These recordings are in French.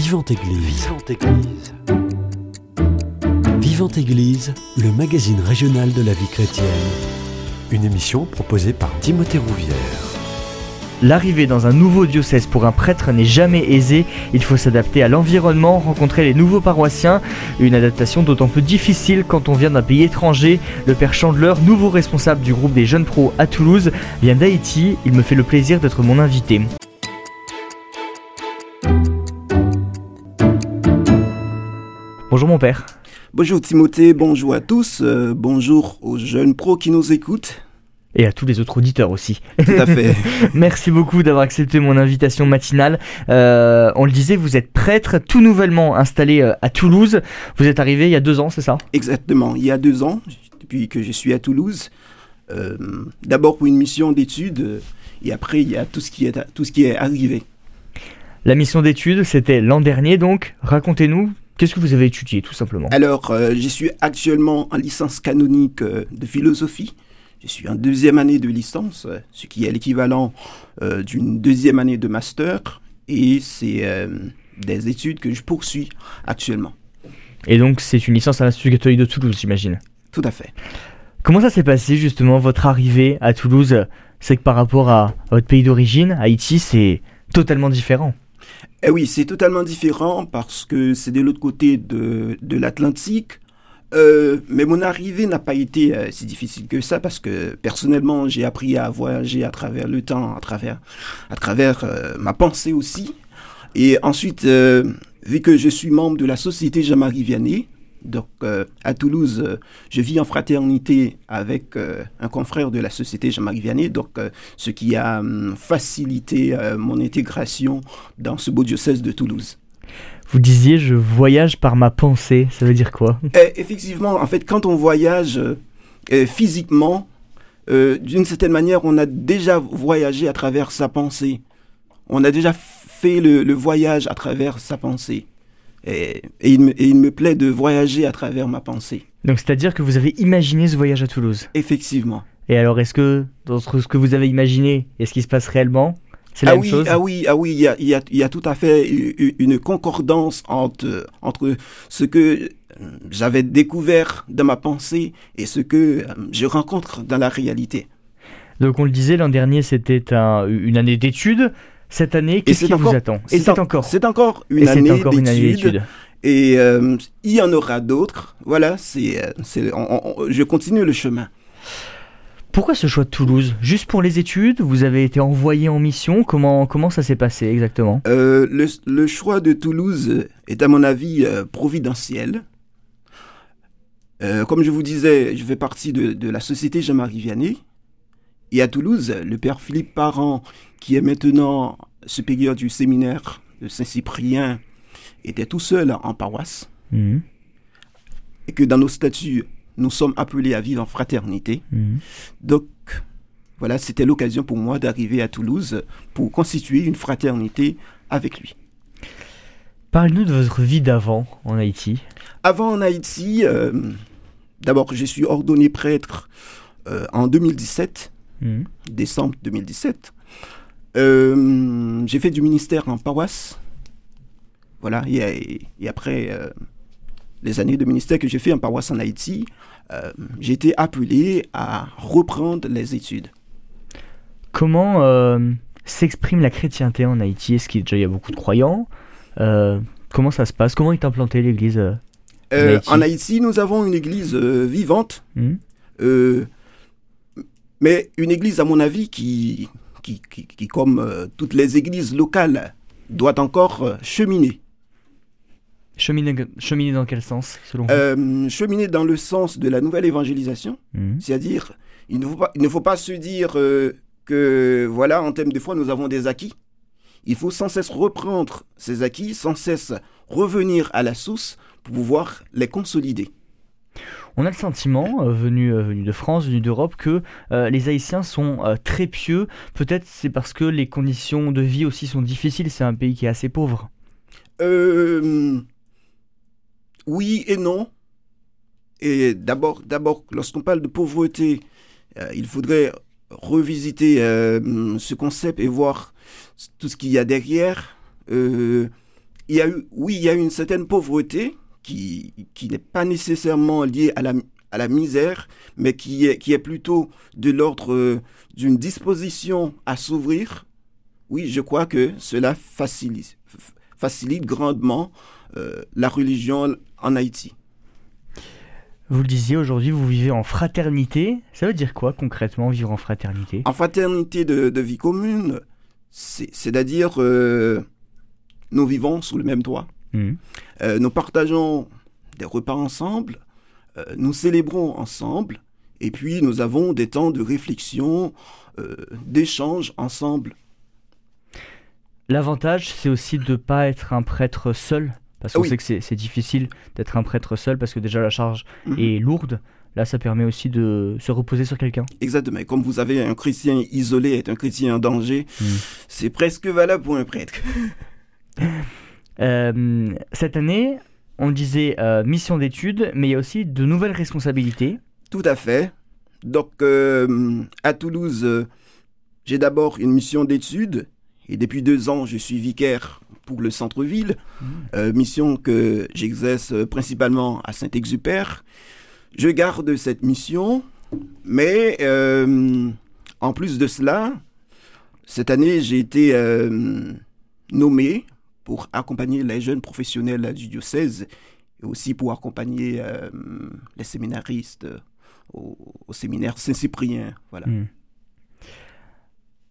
Vivante Église. Vivante Église. Vivante Église, le magazine régional de la vie chrétienne. Une émission proposée par Timothée Rouvière. L'arrivée dans un nouveau diocèse pour un prêtre n'est jamais aisée. Il faut s'adapter à l'environnement, rencontrer les nouveaux paroissiens. Une adaptation d'autant plus difficile quand on vient d'un pays étranger. Le père Chandler, nouveau responsable du groupe des jeunes pros à Toulouse, vient d'Haïti. Il me fait le plaisir d'être mon invité. Bonjour mon père. Bonjour Timothée, bonjour à tous, euh, bonjour aux jeunes pros qui nous écoutent. Et à tous les autres auditeurs aussi. Tout à fait. Merci beaucoup d'avoir accepté mon invitation matinale. Euh, on le disait, vous êtes prêtre tout nouvellement installé euh, à Toulouse. Vous êtes arrivé il y a deux ans, c'est ça? Exactement, il y a deux ans, depuis que je suis à Toulouse. Euh, D'abord pour une mission d'études, et après il y a tout ce qui est, tout ce qui est arrivé. La mission d'études, c'était l'an dernier donc. Racontez-nous, qu'est-ce que vous avez étudié tout simplement Alors, euh, je suis actuellement en licence canonique euh, de philosophie. Je suis en deuxième année de licence, euh, ce qui est l'équivalent euh, d'une deuxième année de master. Et c'est des études que je poursuis actuellement. Et donc c'est une licence à l'Institut catholique de Toulouse, j'imagine. Tout à fait. Comment ça s'est passé justement votre arrivée à Toulouse? C'est que par rapport à votre pays d'origine, Haïti, c'est totalement différent. Eh oui, c'est totalement différent parce que c'est de l'autre côté de, de l'Atlantique. Euh, mais mon arrivée n'a pas été euh, si difficile que ça parce que personnellement j'ai appris à voyager à travers le temps, à travers, à travers euh, ma pensée aussi. Et ensuite, euh, vu que je suis membre de la Société Jean-Marie Vianney, donc euh, à Toulouse, euh, je vis en fraternité avec euh, un confrère de la Société Jean-Marie Vianney, donc ce qui a hum, facilité mon intégration dans ce beau diocèse de Toulouse. Vous disiez je voyage par ma pensée, ça veut dire quoi? Effectivement, en fait, quand on voyage physiquement, d'une certaine manière, on a déjà voyagé à travers sa pensée. On a déjà fait le, le voyage à travers sa pensée. Et, et il me, et il me plaît de voyager à travers ma pensée. Donc c'est-à-dire que vous avez imaginé ce voyage à Toulouse? Effectivement. Et alors est-ce que dans ce que vous avez imaginé et ce qui se passe réellement, c'est la Ah même oui, chose? ah oui, ah oui, il y a, il y a- il y a tout à fait une concordance entre, entre ce que euh, j'avais découvert dans ma pensée et ce que euh, je rencontre dans la réalité. Donc on le disait, l'an dernier c'était un- une année d'études. Cette année, qu'est-ce qui vous attend Et c'est en- encore. C'est encore Et une c'est année d'études. Et euh, il y en aura d'autres. Voilà, c'est, euh, je continue le chemin. Pourquoi ce choix de Toulouse? Juste pour les études? Vous avez été envoyé en mission? Comment, comment ça s'est passé exactement? Euh, le, le choix de Toulouse est, à mon avis, euh, providentiel. Euh, comme je vous disais, je fais partie de, de la société Jean-Marie Vianney. Et à Toulouse, le père Philippe Parent, qui est maintenant supérieur du séminaire de Saint-Cyprien, était tout seul en paroisse. Mhm, Et que dans nos statuts, nous sommes appelés à vivre en fraternité. mhm. Donc, voilà, c'était l'occasion pour moi d'arriver à Toulouse pour constituer une fraternité avec lui. Parlez-nous de votre vie d'avant en Haïti. Avant en Haïti, euh, d'abord, je suis ordonné prêtre euh, en 2017, Mhm. décembre 2017. Euh, j'ai fait du ministère en paroisse. Voilà, et, et après euh, les années de ministère que j'ai fait en paroisse en Haïti, euh, j'ai été appelé à reprendre les études. Comment s'exprime la chrétienté en Haïti? Est-ce qu'il y a beaucoup de croyants? Comment ça se passe? Comment est implantée l'église en Haïti, nous avons une église vivante, Mhm. Mais une église, à mon avis, qui, qui, qui, qui, comme euh, toutes les églises locales, doit encore euh, cheminer. cheminer, cheminer dans quel sens selon vous? Euh, cheminer dans le sens de la nouvelle évangélisation, Mhm. c'est-à-dire, il ne faut pas, il ne faut pas se dire que, voilà, en termes de foi, nous avons des acquis. Il faut sans cesse reprendre ces acquis, sans cesse revenir à la source pour pouvoir les consolider. On a le sentiment, euh, venu, euh, venu de France, venu d'Europe, que euh, les Haïtiens sont très pieux. Peut-être c'est parce que les conditions de vie aussi sont difficiles. C'est un pays qui est assez pauvre. Oui et non. Et d'abord, d'abord, lorsqu'on parle de pauvreté, il faudrait revisiter ce concept et voir tout ce qu'il y a derrière. Il y a eu, oui, il y a une certaine pauvreté qui, qui n'est pas nécessairement liée à la, à la misère, mais qui est, qui est plutôt de l'ordre euh, d'une disposition à s'ouvrir. Oui, je crois que cela facilite, facilite grandement euh, la religion en Haïti. Vous le disiez, aujourd'hui, vous vivez en fraternité. Ça veut dire quoi concrètement, vivre en fraternité? En fraternité de, vie commune, c'est-à-dire euh, nous vivons sous le même toit. Mmh. Euh, nous partageons des repas ensemble, euh, nous célébrons ensemble, et puis nous avons des temps de réflexion, d'échange ensemble. L'avantage, c'est aussi de ne pas être un prêtre seul parce qu'on sait que c'est difficile d'être un prêtre seul parce que déjà la charge mhm. est lourde. Là, ça permet aussi de se reposer sur quelqu'un. Exactement. Comme vous avez un chrétien isolé est un chrétien en danger, mhm. c'est presque valable pour un prêtre. Euh, cette année, on disait euh, mission d'études, mais il y a aussi de nouvelles responsabilités. Tout à fait. Donc, euh, à Toulouse, j'ai d'abord une mission d'études, et depuis deux ans, je suis vicaire pour le centre-ville, mmh. mission que j'exerce principalement à Saint-Exupère. Je garde cette mission, mais en plus de cela, cette année, j'ai été nommé pour accompagner les jeunes professionnels du diocèse et aussi pour accompagner les séminaristes au, séminaire Saint-Cyprien. Voilà. Mmh.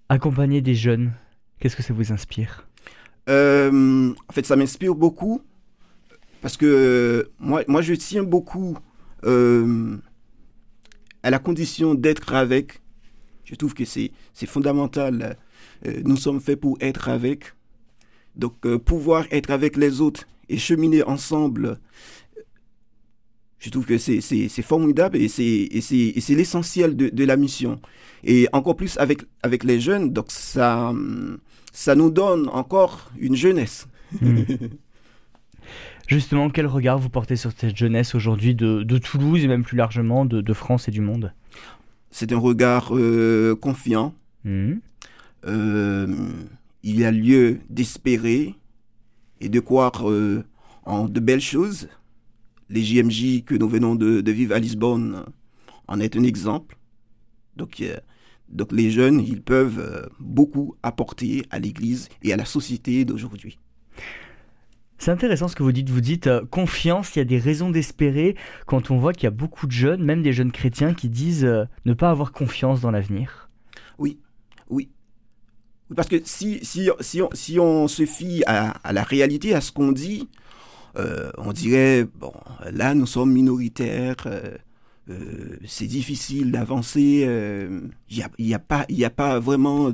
Accompagner des jeunes, qu'est-ce que ça vous inspire? Euh, en fait, ça m'inspire beaucoup parce que moi, moi je tiens beaucoup euh, à la condition d'être avec. Je trouve que c'est fondamental. Euh, nous sommes faits pour être avec. Donc, pouvoir être avec les autres et cheminer ensemble, je trouve que c'est formidable et c'est l'essentiel de, de, la mission. Et encore plus avec, avec les jeunes, donc ça, ça nous donne encore une jeunesse. Justement, quel regard vous portez sur cette jeunesse aujourd'hui de, Toulouse et même plus largement de, France et du monde? C'est un regard euh, confiant. Hmm. Euh, il y a lieu d'espérer et de croire euh, en de belles choses. Les JMJ que nous venons de, de vivre à Lisbonne en est un exemple. Donc, donc les jeunes, ils peuvent euh, beaucoup apporter à l'Église et à la société d'aujourd'hui. C'est intéressant ce que vous dites. Vous dites euh, confiance, il y a des raisons d'espérer quand on voit qu'il y a beaucoup de jeunes, même des jeunes chrétiens, qui disent ne pas avoir confiance dans l'avenir. Oui, oui. Parce que si, si, si, on, si on se fie à, la réalité, à ce qu'on dit, on dirait, bon, là nous sommes minoritaires, euh, c'est difficile d'avancer. Il euh, n'y a, a, pas, vraiment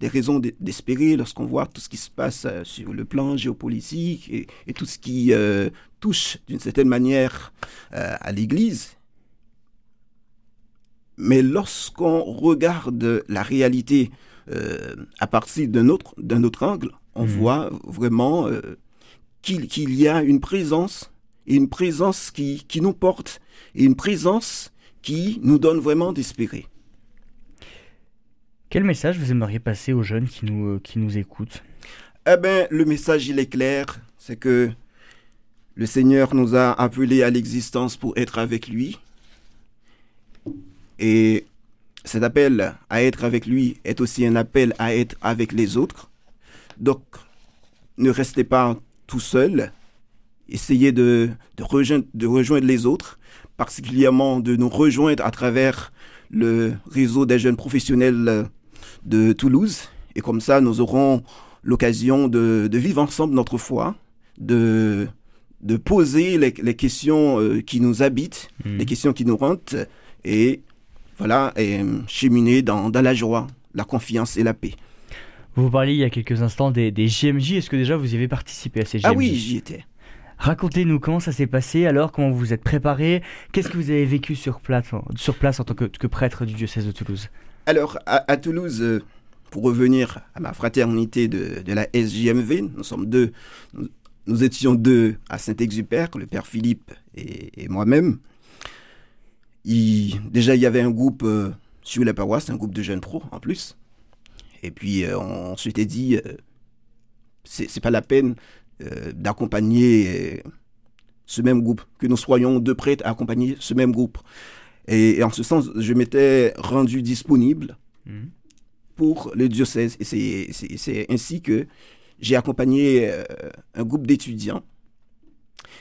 des raisons d'espérer lorsqu'on voit tout ce qui se passe euh, sur le plan géopolitique et tout ce qui touche d'une certaine manière à l'Église. Mais lorsqu'on regarde la réalité à partir d'un autre, autre angle, on mmh. voit vraiment qu'il y a une présence, une présence qui, qui nous porte une présence qui nous donne vraiment d'espérer. Quel message vous aimeriez passer aux jeunes qui nous, euh, qui nous écoutent? Eh bien, le message, il est clair, c'est que le Seigneur nous a appelés à l'existence pour être avec lui. Et cet appel à être avec lui est aussi un appel à être avec les autres. Donc, ne restez pas tout seul. Essayez de, de, rejoindre, de rejoindre les autres particulièrement de nous rejoindre à travers le réseau des jeunes professionnels de Toulouse. Et comme ça, nous aurons l'occasion de, vivre ensemble notre foi, de, de poser les, questions euh, qui nous habitent, mmh. les questions qui nous rentrent, et voilà, et cheminer dans, la joie, la confiance et la paix. Vous parliez il y a quelques instants des, des JMJ. Est-ce que déjà vous y avez participé à ces JMJ Ah oui, j'y étais. Racontez-nous comment ça s'est passé, alors comment vous vous êtes préparé, qu'est-ce que vous avez vécu sur place, sur place en tant que, prêtre du diocèse de Toulouse? Alors à, Toulouse, euh, pour revenir à ma fraternité de, la SJMV, nous sommes deux, nous, étions deux à Saint-Exupère, le père Philippe et, moi-même. Déjà il y avait un groupe euh, sur la paroisse, un groupe de jeunes pros en plus. Et puis euh, on s'était dit, c'est pas la peine euh, d'accompagner ce même groupe, que nous soyons deux prêtres à accompagner ce même groupe. Et, en ce sens, je m'étais rendu disponible mhm. pour le diocèse. Et c'est ainsi que j'ai accompagné un groupe d'étudiants.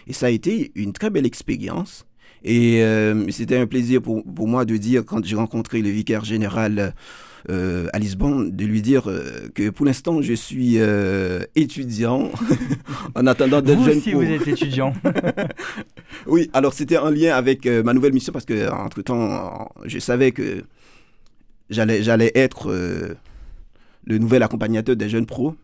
Et ça a été une très belle expérience. Et c'était un plaisir pour, pour, moi de dire, quand j'ai rencontré le vicaire général euh, à Lisbonne, de lui dire euh, que pour l'instant, je suis euh, étudiant en attendant d'être jeune. Vous aussi, vous êtes étudiant. oui, alors c'était en lien avec ma nouvelle mission parce que entre temps, je savais que j'allais j'allais être le nouvel accompagnateur des jeunes pros.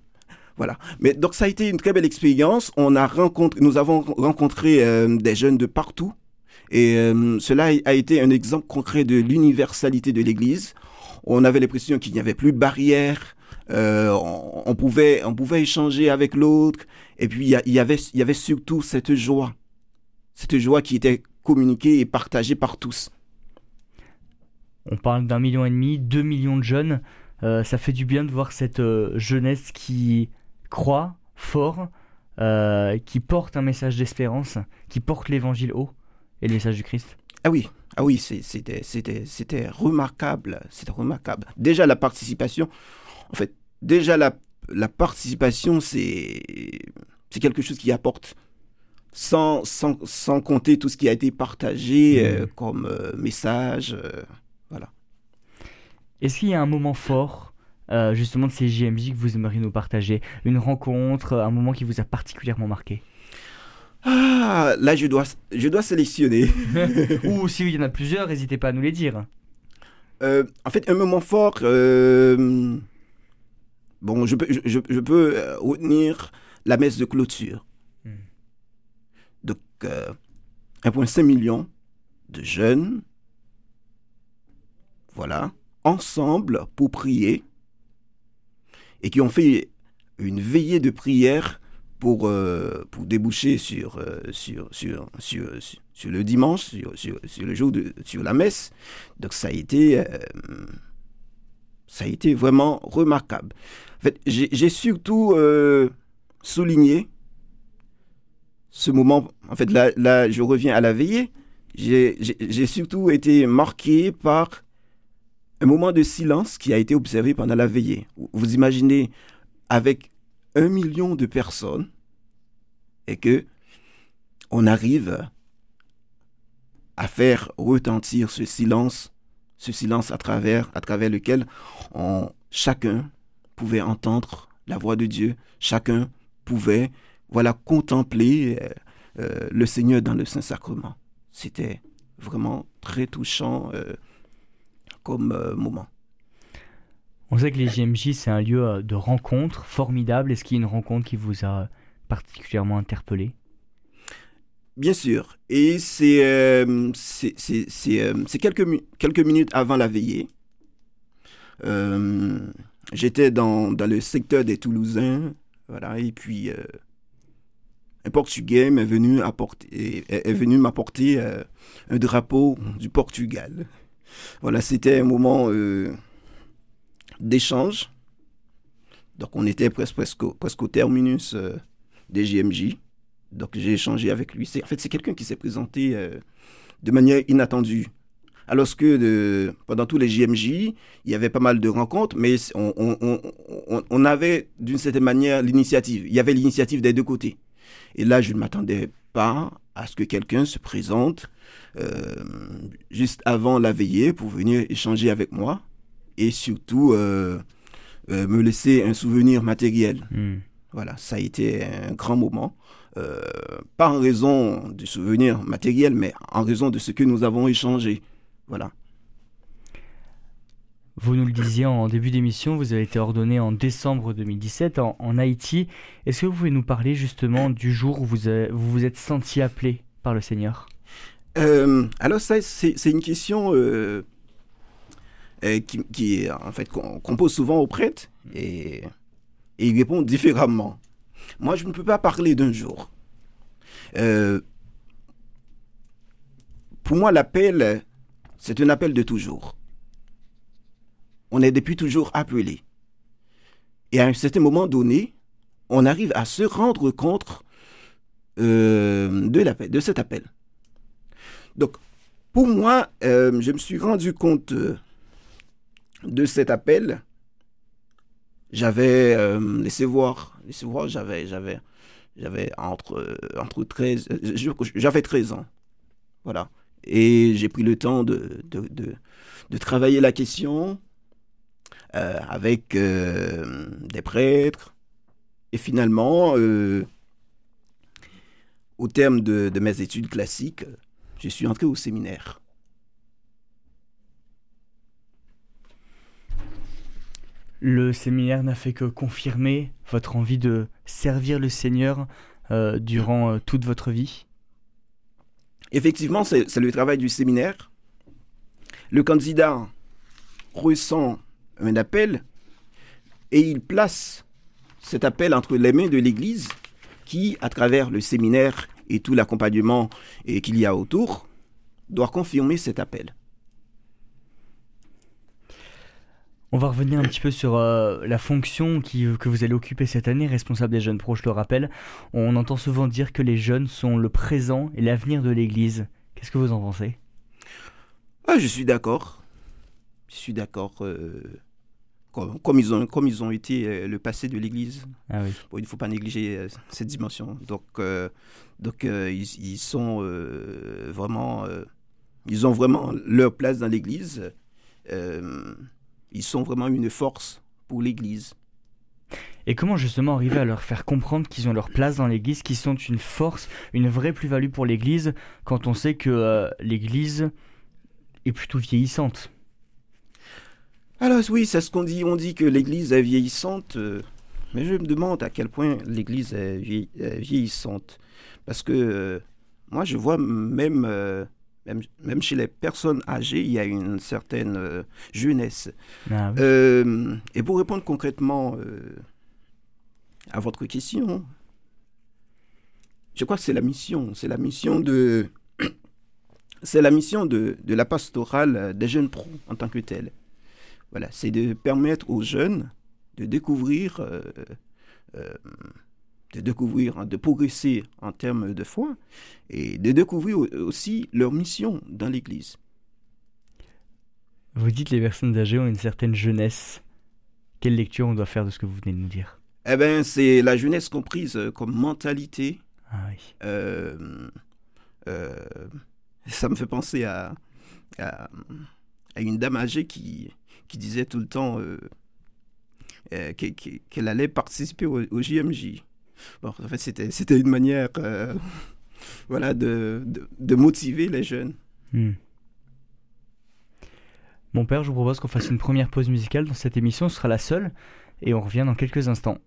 Voilà. Mais donc ça a été une très belle expérience. On a rencontré, nous avons rencontré des jeunes de partout. Et cela a été un exemple concret de l'universalité de l'Église on avait l'impression qu'il n'y avait plus de barrière. Euh, on, pouvait, on pouvait échanger avec l'autre. Et puis, il y, avait, il y avait surtout cette joie. Cette joie qui était communiquée et partagée par tous. On parle d'un million et demi, deux millions de jeunes. Euh, ça fait du bien de voir cette euh, jeunesse qui croit fort, qui porte un message d'espérance, qui porte l'évangile haut et le message du Christ. Ah oui, ah oui, c'était remarquable, c'était remarquable. Déjà la participation, en fait, déjà la, la participation, c'est quelque chose qui apporte, sans, sans, sans, compter tout ce qui a été partagé mmh. euh, comme euh, message, euh, voilà. Est-ce qu'il y a un moment fort justement de ces JMJ que vous aimeriez nous partager? Une rencontre, un moment qui vous a particulièrement marqué? Ah, là, je dois, je dois sélectionner. Ou s'il y en a plusieurs, n'hésitez pas à nous les dire. Euh, en fait, un moment fort. Euh, bon, je peux, je, je peux euh, retenir la messe de clôture. Hmm. Donc, 1,5 million de jeunes, voilà, ensemble pour prier, et qui ont fait une veillée de prière pour, euh, pour déboucher sur, euh, sur, sur, sur, sur, le dimanche, sur, sur, le jour de sur la messe. Donc ça a été, euh, ça a été vraiment remarquable. En fait, j'ai surtout souligné ce moment. En fait, là, là, je reviens à la veillée. J'ai surtout été marqué par un moment de silence qui a été observé pendant la veillée. Vous imaginez, avec un million de personnes et que on arrive à faire retentir ce silence, ce silence à travers, à travers lequel chacun pouvait entendre la voix de Dieu, chacun pouvait voilà contempler euh, euh, le Seigneur dans le Saint-Sacrement. C'était vraiment très touchant euh, comme moment. On sait que les JMJ, c'est un lieu euh, de rencontre formidable. Est-ce qu'il y a une rencontre qui vous a particulièrement interpellé? Bien sûr. Et c'est euh, euh, quelques, quelques minutes avant la veillée. J'étais dans, dans, le secteur des Toulousains. Voilà, et puis un Portugais est venu, apporter, est venu m'apporter un drapeau du Portugal. Voilà, c'était un moment d'échange. Donc on était presque, presque, presque au terminus euh, des JMJ. Donc j'ai échangé avec lui. En fait, c'est quelqu'un qui s'est présenté euh, de manière inattendue. Alors que pendant tous les JMJ, il y avait pas mal de rencontres, mais on, avait d'une certaine manière l'initiative. Il y avait l'initiative des deux côtés. Et là, je ne m'attendais pas à ce que quelqu'un se présente euh, juste avant la veillée pour venir échanger avec moi et surtout euh, euh, me laisser un souvenir matériel. Hmm. Voilà, ça a été un grand moment. Euh, pas en raison du souvenir matériel, mais en raison de ce que nous avons échangé. Voilà. Vous nous le disiez en début d'émission, vous avez été ordonné en décembre 2017 en, Haïti. Est-ce que vous pouvez nous parler justement du jour où vous vous, vous êtes senti appelé par le Seigneur? Alors ça, c'est une question euh, qui, en fait, qu'on pose souvent aux prêtres et, ils répondent différemment. Moi, je ne peux pas parler d'un jour. Euh, pour moi, l'appel, c'est un appel de toujours. On est depuis toujours appelé. Et à un certain moment donné, on arrive à se rendre compte euh, de, l'appel, de cet appel. Donc, pour moi, euh, je me suis rendu compte euh, de cet appel. J'avais, laissez voir, laissez voir, j'avais, j'avais, j'avais entre, entre 13, j'avais 13 ans. Voilà. Et j'ai pris le temps de, de, de, travailler la question avec des prêtres. Et finalement, au terme de, mes études classiques, je suis entré au séminaire. Le séminaire n'a fait que confirmer votre envie de servir le Seigneur euh, durant euh, toute votre vie Effectivement, c'est le travail du séminaire. Le candidat ressent un appel et il place cet appel entre les mains de l'Église qui, à travers le séminaire et tout l'accompagnement qu'il y a autour, doit confirmer cet appel. On va revenir un petit peu sur euh, la fonction qui, que vous allez occuper cette année, responsable des jeunes pro, je le rappelle. On entend souvent dire que les jeunes sont le présent et l'avenir de l'Église. Qu'est-ce que vous en pensez? Ah, Je suis d'accord. Je suis d'accord. Euh, comme, ils ont, comme ils ont été euh, le passé de l'Église. Ah il ne faut pas négliger cette dimension. Donc, donc ils, sont vraiment, ils ont vraiment leur place dans l'Église. Ils sont vraiment une force pour l'Église. Et comment justement arriver à leur faire comprendre qu'ils ont leur place dans l'Église, qu'ils sont une force, une vraie plus-value pour l'Église, quand on sait que l'Église est plutôt vieillissante? Alors oui, c'est ce qu'on dit. On dit que l'Église est vieillissante, euh, mais je me demande à quel point l'Église est vieillissante. Parce que euh, moi, je vois même, euh, même, même, chez les personnes âgées, il y a une certaine jeunesse. Ah et pour répondre concrètement à votre question, je crois que c'est la mission. C'est la mission de... C'est la mission de, de la pastorale des jeunes pros en tant que telle. Voilà, c'est de permettre aux jeunes de découvrir, euh, euh, de découvrir, hein, de progresser en termes de foi et de découvrir aussi leur mission dans l'Église. Vous dites les personnes âgées ont une certaine jeunesse. Quelle lecture on doit faire de ce que vous venez de nous dire? Eh bien, c'est la jeunesse comprise comme mentalité. Ah oui. Euh, ça me fait penser à, à, à une dame âgée qui, qui disait tout le temps euh, euh, qu'elle allait participer au, JMJ. Bon, en fait, c'était une manière euh, voilà, de, de, motiver les jeunes. Hmm. Mon père, je vous propose qu'on fasse une première pause musicale dans cette émission. Ce sera la seule. Et on revient dans quelques instants.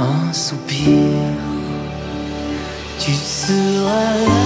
un soupir, tu seras là.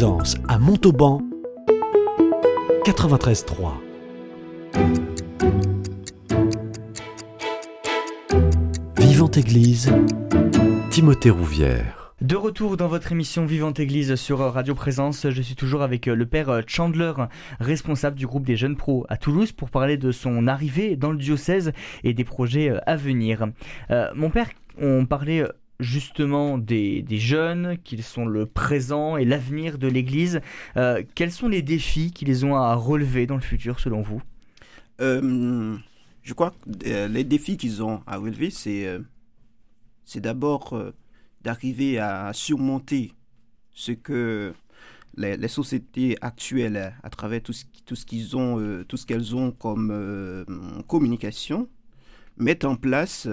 À Montauban 93.3. Vivante Église, Timothée Rouvière. De retour dans votre émission Vivante Église sur Radio Présence, je suis toujours avec le père Chandler, responsable du groupe des jeunes pros à Toulouse, pour parler de son arrivée dans le diocèse et des projets à venir. Euh, mon père, on parlait justement des, des jeunes, qu'ils sont le présent et l'avenir de l'Église. Euh, quels sont les défis qu'ils ont à relever dans le futur selon vous? Euh, je crois que euh, les défis qu'ils ont à relever, c'est d'abord d'arriver à surmonter ce que les, sociétés actuelles, à travers tout ce, tout ce ont, qu'elles ont comme communication, mettent en place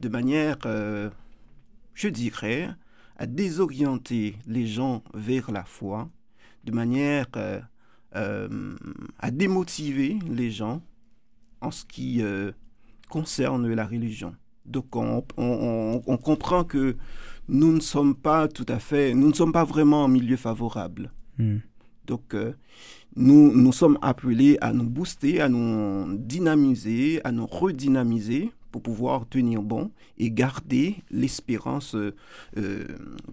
de manière, je dirais, à désorienter les gens vers la foi, de manière euh, euh, à démotiver les gens en ce qui euh, concerne la religion. Donc on, on- on- on comprend que nous ne sommes pas tout à fait, nous ne sommes pas vraiment en milieu favorable. Hmm. Donc nous, nous sommes appelés à nous booster, à nous dynamiser, à nous redynamiser pour pouvoir tenir bon et garder l'espérance euh, euh,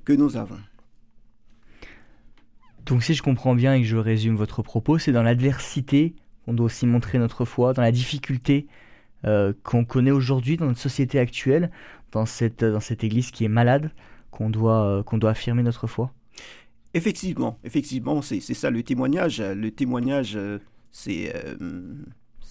que nous avons. Donc si je comprends bien et que je résume votre propos, c'est dans l'adversité qu'on doit aussi montrer notre foi, dans la difficulté euh, qu'on connaît aujourd'hui dans notre société actuelle, dans cette, dans cette église qui est malade, qu'on doit, euh, qu'on doit affirmer notre foi. Effectivement, effectivement, c'est c'est ça le témoignage. Le témoignage, c'est euh,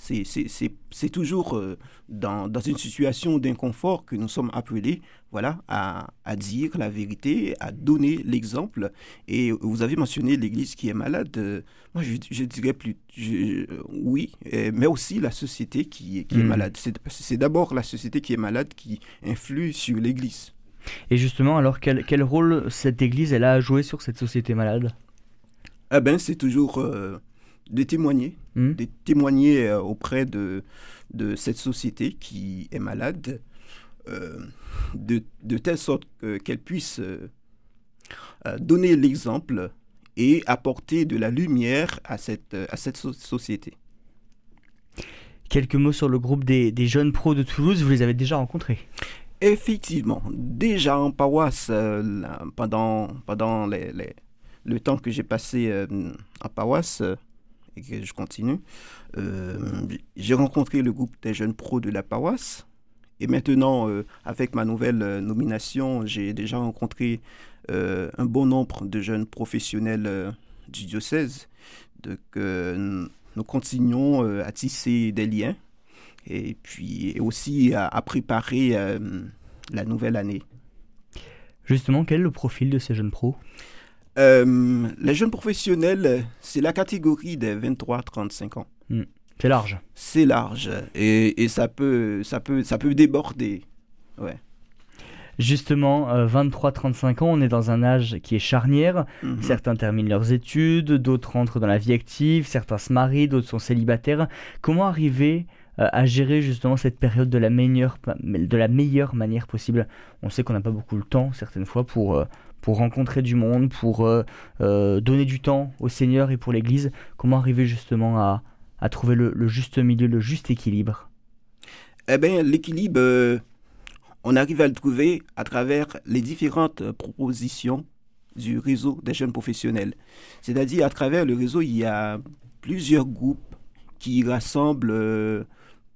c'est- toujours euh, dans, dans une situation d'inconfort que nous sommes appelés voilà, à, à dire la vérité, à donner l'exemple. Et vous avez mentionné l'Église qui est malade. Moi, je, je dirais plus, je- euh, oui, euh, mais aussi la société qui, est- Mhm. malade. C'est c'est d'abord la société qui est malade qui influe sur l'Église. Et justement, alors quel, quel rôle cette église elle a à jouer sur cette société malade? Eh ben, c'est toujours euh, de témoigner, Hmm de témoigner euh, auprès de, de cette société qui est malade, euh, de, de telle sorte que- qu'elle puisse euh, donner l'exemple et apporter de la lumière à cette, à cette so- société. Quelques mots sur le groupe des, des jeunes pros de Toulouse, vous les avez déjà rencontrés? Effectivement, déjà en paroisse, euh, là, pendant, pendant les- les- le temps que j'ai passé en paroisse et que je continue, euh, j'ai rencontré le groupe des jeunes pros de la paroisse. Et maintenant, euh, avec ma nouvelle euh, nomination, j'ai déjà rencontré un bon nombre de jeunes professionnels du diocèse. Donc, nous continuons à tisser des liens et puis aussi à, préparer la nouvelle année. Justement, quel est le profil de ces jeunes pros? Euh, les jeunes professionnels, c'est la catégorie des 23-35 ans. C'est large. C'est large et, et ça, peut, ça, peut, ça peut déborder. Ouais. Justement, euh, 23-35 ans, on est dans un âge qui est charnière. Mhm. Certains terminent leurs études, d'autres entrent dans la vie active, certains se marient, d'autres sont célibataires. Comment arriver euh, à gérer justement cette période de la meilleure, de la meilleure manière possible? On sait qu'on n'a pas beaucoup le temps certaines fois pour, euh, pour rencontrer du monde, pour euh, euh, donner du temps au Seigneur et pour l'Église. Comment arriver justement à, trouver le, juste milieu, le juste équilibre? Eh bien, l'équilibre, euh, on arrive à le trouver à travers les différentes propositions du réseau des jeunes professionnels. C'est-à-dire, à travers le réseau, il y a plusieurs groupes qui rassemblent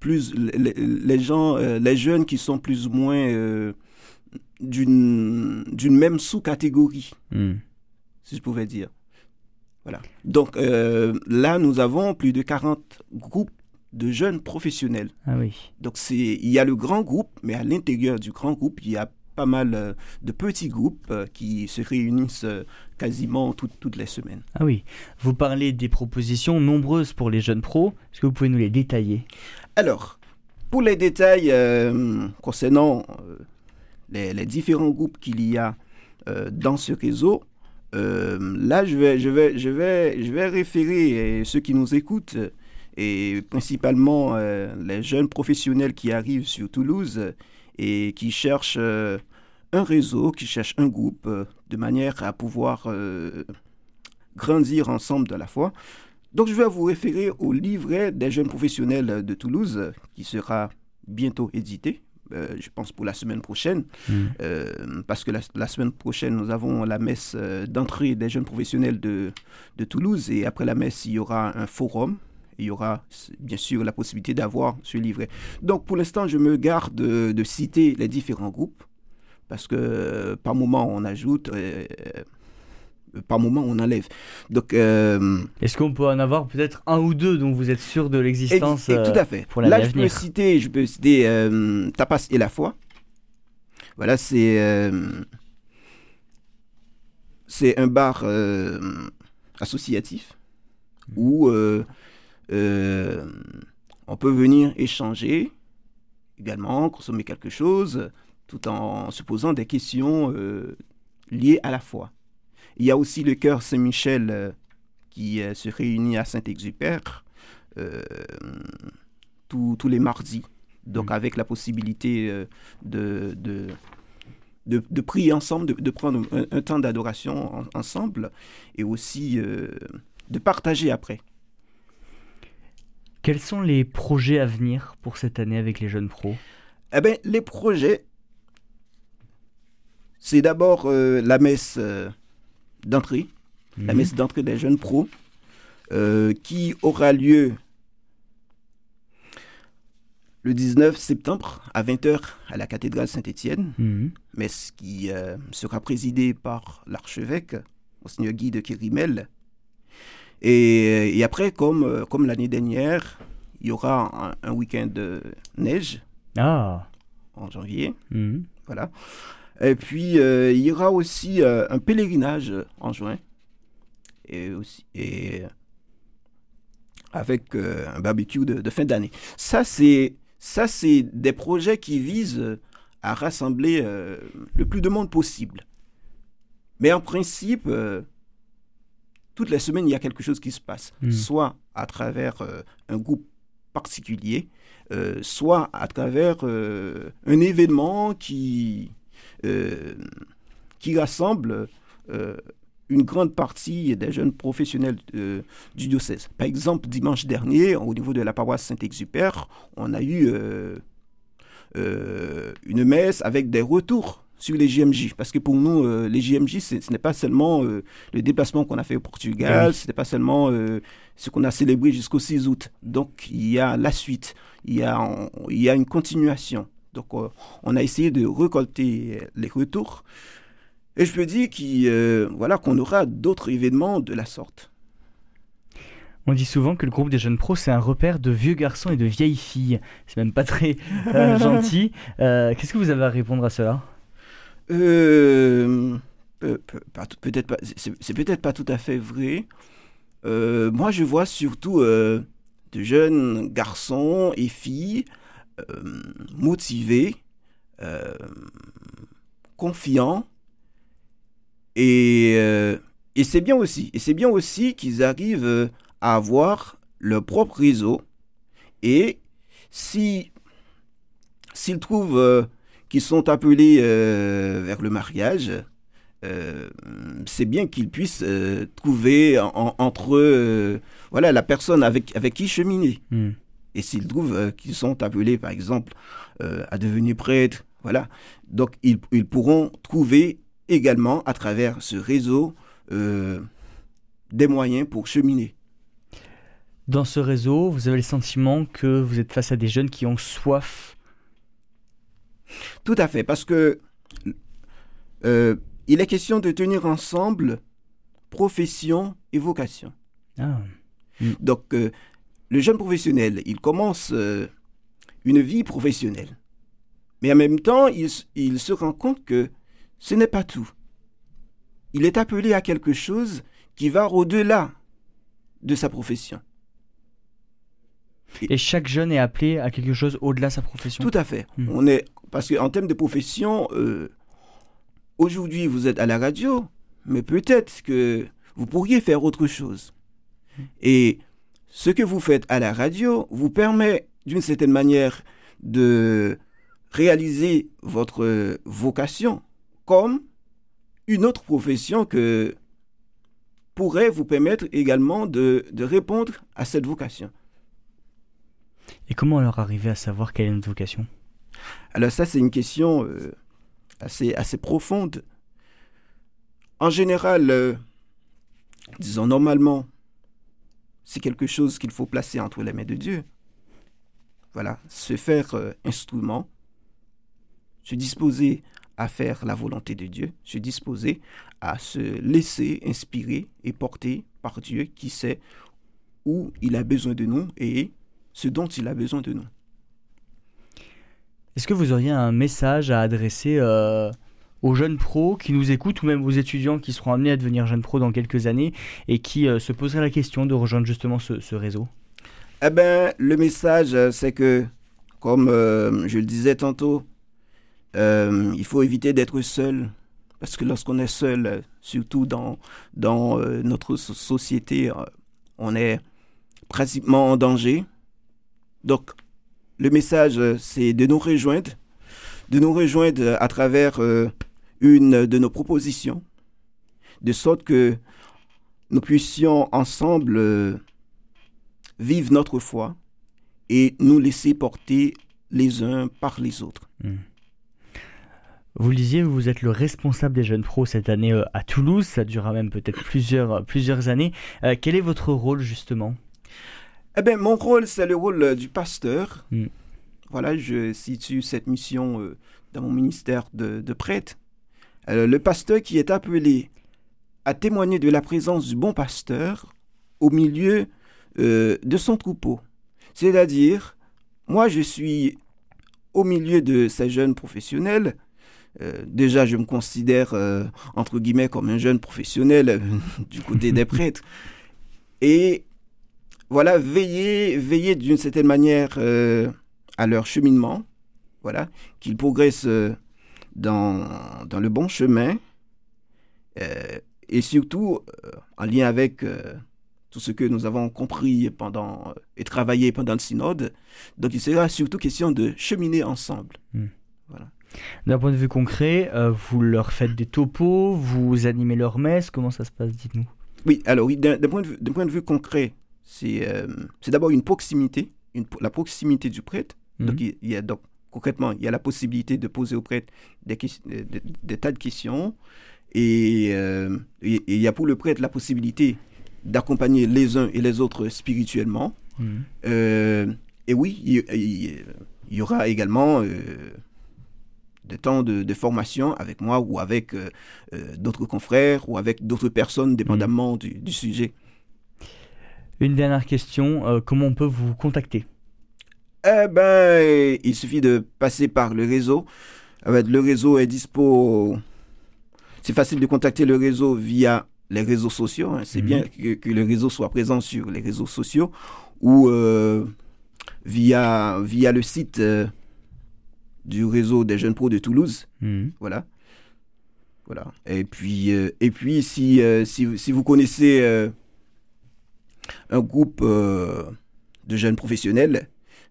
plus les, gens, les jeunes qui sont plus ou moins d'une d'une même sous-catégorie Hmm. si je pouvais dire. Voilà. Donc euh, là, nous avons plus de 40 groupes de jeunes professionnels. Ah oui. Donc il y a le grand groupe, mais à l'intérieur du grand groupe, il y a pas mal euh, de petits groupes euh, qui se réunissent quasiment toutes- toutes les semaines. Ah oui, vous parlez des propositions nombreuses pour les jeunes pros. Est-ce que vous pouvez nous les détailler? Alors, pour les détails euh, concernant euh, les, différents groupes qu'il y a euh, dans ce réseau, euh, là, je vais, je, vais, je, vais, je vais référer euh, ceux qui nous écoutent et principalement les jeunes professionnels qui arrivent sur Toulouse et qui cherchent un réseau, qui cherchent un groupe de manière à pouvoir grandir ensemble de la foi. Donc, je vais vous référer au livret des jeunes professionnels de Toulouse qui sera bientôt édité. Euh, je pense pour la semaine prochaine, euh, parce que la, la semaine prochaine, nous avons la messe euh, d'entrée des jeunes professionnels de, de Toulouse, et après la messe, il y aura un forum, il y aura bien sûr la possibilité d'avoir ce livret. Donc pour l'instant, je me garde de, de citer les différents groupes, parce que par moment on ajoute, euh, par moment on enlève. Donc, euh, Est-ce qu'on peut en avoir peut-être un ou deux dont vous êtes sûr de l'existence et euh, tout à fait. pour l'année Là, je peux citer, je peux citer euh, Tapas et la foi. Voilà, c'est euh, c'est un bar euh, associatif où euh, euh, on peut venir échanger également, consommer quelque chose, tout en se posant des questions euh, liées à la foi. Il y a aussi le cœur Saint-Michel euh, qui euh, se réunit à Saint-Exupère euh, tous, les mardis. Donc Mhm. avec la possibilité de, de, de, de prier ensemble, de, de prendre un, un temps d'adoration en- ensemble et aussi de partager après. Quels sont les projets à venir pour cette année avec les jeunes pros? Eh bien, les projets, c'est d'abord euh, la messe euh, d'entrée, la Mhm. messe d'entrée des jeunes pros, euh, qui aura lieu le 19 septembre à 20h à la cathédrale Saint-Étienne, Mhm. messe qui euh, sera présidée par l'archevêque, Monseigneur Guy de Kérimel. Et, et après, comme, euh, comme l'année dernière, il y aura un, un week-end de neige Ah en janvier. Mhm. Voilà. Et puis, euh, il y aura aussi euh, un pèlerinage en juin. Et, aussi, et euh, avec euh, un barbecue de, de fin d'année. Ça, c'est ça, c'est des projets qui visent euh, à rassembler euh, le plus de monde possible. Mais en principe, euh, toutes les semaines, il y a quelque chose qui se passe. Mm. Soit à travers euh, un groupe particulier, euh, soit à travers euh, un événement qui, euh, qui rassemble euh, une grande partie des jeunes professionnels euh, du diocèse. Par exemple, dimanche dernier, au niveau de la paroisse Saint-Exupère, on a eu euh, euh, une messe avec des retours sur les JMJ. Parce que pour nous, euh, les JMJ, ce n'est pas seulement euh, le déplacement qu'on a fait au Portugal, oui. ce n'est pas seulement euh, ce qu'on a célébré jusqu'au 6 août. Donc, il y a la suite, il y a, on- il y a une continuation. Donc, euh, on a essayé de récolter les retours. Et je peux dire qu'il, euh, voilà, qu'on aura d'autres événements de la sorte. On dit souvent que le groupe des jeunes pros, c'est un repère de vieux garçons et de vieilles filles. C'est même pas très euh, gentil. Euh, Qu'est-ce que vous avez à répondre à cela? Euh, peut-être pas, c'est c'est peut-être pas tout à fait vrai. Euh, moi, je vois surtout euh, de jeunes garçons et filles euh, motivés, euh, confiants, et, euh, et c'est bien aussi. Et c'est bien aussi qu'ils arrivent à avoir leur propre réseau. Et si s'ils trouvent euh, qui sont appelés vers le mariage, c'est bien qu'ils puissent trouver en- en- entre eux voilà, la personne avec, avec qui cheminer. Hmm. Et s'ils trouvent euh, qu'ils sont appelés, par exemple, euh, à devenir prêtres, voilà, donc ils, ils pourront trouver également à travers ce réseau euh, des moyens pour cheminer. Dans ce réseau, vous avez le sentiment que vous êtes face à des jeunes qui ont soif? Tout à fait, parce que euh, il est question de tenir ensemble profession et vocation. Ah. Donc, euh, le jeune professionnel, il commence euh, une vie professionnelle. Mais en même temps, il, se rend compte que ce n'est pas tout. Il est appelé à quelque chose qui va au-delà de sa profession. Et chaque jeune est appelé à quelque chose au-delà de sa profession. Tout à fait. Hmm. On est parce qu'en termes de profession, euh, aujourd'hui vous êtes à la radio, mais peut-être que vous pourriez faire autre chose. Et ce que vous faites à la radio vous permet d'une certaine manière de réaliser votre vocation comme une autre profession que pourrait vous permettre également de, de répondre à cette vocation. Et comment leur arriver à savoir quelle est notre vocation? Alors ça, c'est une question euh, assez, assez profonde. En général, euh, disons normalement, c'est quelque chose qu'il faut placer entre les mains de Dieu. Voilà, se faire euh, instrument, se disposer à faire la volonté de Dieu, se disposer à se laisser inspirer et porter par Dieu qui sait où il a besoin de nous et ce dont il a besoin de nous. Est-ce que vous auriez un message à adresser euh, aux jeunes pros qui nous écoutent ou même aux étudiants qui seront amenés à devenir jeunes pros dans quelques années et qui euh, se poseraient la question de rejoindre justement ce, réseau Eh ben, le message, euh, c'est que, comme euh, je le disais tantôt, il faut éviter d'être seul. Parce que lorsqu'on est seul, surtout dans, dans notre so- société, on est pratiquement en danger. Donc, le message, c'est de nous rejoindre, de nous rejoindre à travers une de nos propositions, de sorte que nous puissions ensemble euh, vivre notre foi et nous laisser porter les uns par les autres. Vous le disiez, vous êtes le responsable des jeunes pros cette année euh, à Toulouse, ça durera même peut-être plusieurs, euh, plusieurs années. Euh, quel est votre rôle justement? Eh bien, mon rôle, c'est le rôle du pasteur. Mm. Voilà, je situe cette mission euh, dans mon ministère de, de prêtre. Euh, le pasteur qui est appelé à témoigner de la présence du bon pasteur au milieu euh, de son troupeau. C'est-à-dire, moi, je suis au milieu de ces jeunes professionnels. Euh, déjà, je me considère, euh, entre guillemets, comme un jeune professionnel du côté des prêtres. Et voilà, veiller, veiller d'une certaine manière à leur cheminement, voilà, qu'ils progressent dans, dans le bon chemin, euh, et surtout euh, en lien avec euh, tout ce que nous avons compris pendant et travaillé pendant le synode. Donc il sera surtout question de cheminer ensemble. D'un point de vue concret, euh, vous leur faites des topos, vous animez leur messe, comment ça se passe Dites-nous? Oui, alors oui, d'un point, de vue- d'un point de vue concret, c'est euh, d'abord une proximité, une, la proximité du prêtre. Donc, Mhm. il, il y a, donc, concrètement, il y a la possibilité de poser au prêtre des, ques- des- des- des tas de questions. Et, euh, et- et il y a pour le prêtre la possibilité d'accompagner les uns et les autres spirituellement. Mhm. Euh, et oui, il, il- il y aura également euh, des temps de, de formation avec moi ou avec d'autres confrères ou avec d'autres personnes, dépendamment du, du sujet. Une dernière question, comment on peut vous contacter? Eh ben, il suffit de passer par le réseau. Ben, le réseau est dispo. C'est facile de contacter le réseau via les réseaux sociaux. hein. C'est Mhm. bien que, que le réseau soit présent sur les réseaux sociaux ou euh, via, via le site euh, du réseau des jeunes pros de Toulouse. Mhm. Voilà. Voilà. Et puis, euh, et puis si, si, vous- si vous connaissez un groupe de jeunes professionnels,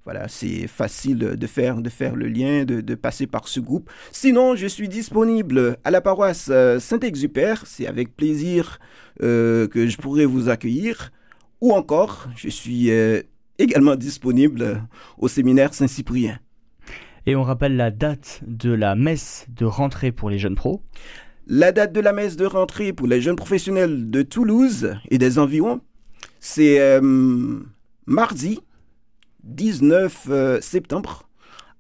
voilà, c'est facile de faire, de faire le lien, de, de passer par ce groupe. Sinon, je suis disponible à la paroisse euh, Saint-Exupère. C'est avec plaisir euh, que je pourrai vous accueillir. Ou encore, je suis euh, également disponible au séminaire Saint-Cyprien. Et on rappelle la date de la messe de rentrée pour les jeunes pros. La date de la messe de rentrée pour les jeunes professionnels de Toulouse et des environs, c'est euh, mardi 19 euh, septembre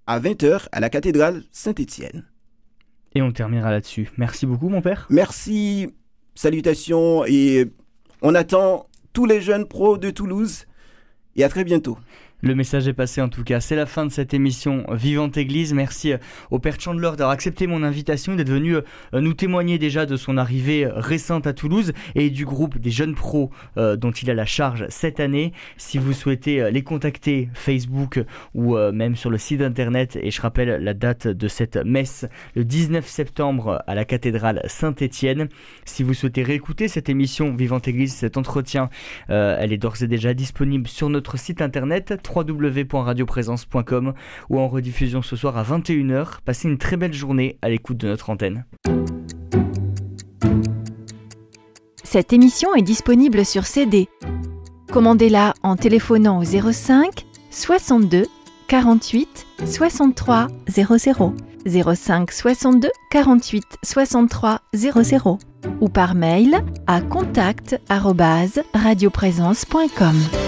à 20h à la cathédrale Saint-Étienne. Et on terminera là-dessus. Merci beaucoup mon père. Merci, salutations et on attend tous les jeunes pros de Toulouse et à très bientôt. Le message est passé en tout cas. C'est la fin de cette émission Vivante Église. Merci euh, au Père Chandler d'avoir accepté mon invitation d'être venu euh, nous témoigner déjà de son arrivée euh, récente à Toulouse et du groupe des jeunes pros dont il a la charge cette année. Si vous souhaitez les contacter, Facebook ou même sur le site internet, et je rappelle la date de cette messe le 19 septembre à la cathédrale Saint-Étienne. Si vous souhaitez réécouter cette émission Vivante Église, cet entretien, elle est d'ores et déjà disponible sur notre site internet www.radioprésence.com ou en rediffusion ce soir à 21h. Passez une très belle journée à l'écoute de notre antenne. Cette émission est disponible sur CD. Commandez-la en téléphonant au 05 62 48 63 00 05 62 48 63 00 ou par mail à contact@radioprésence.com.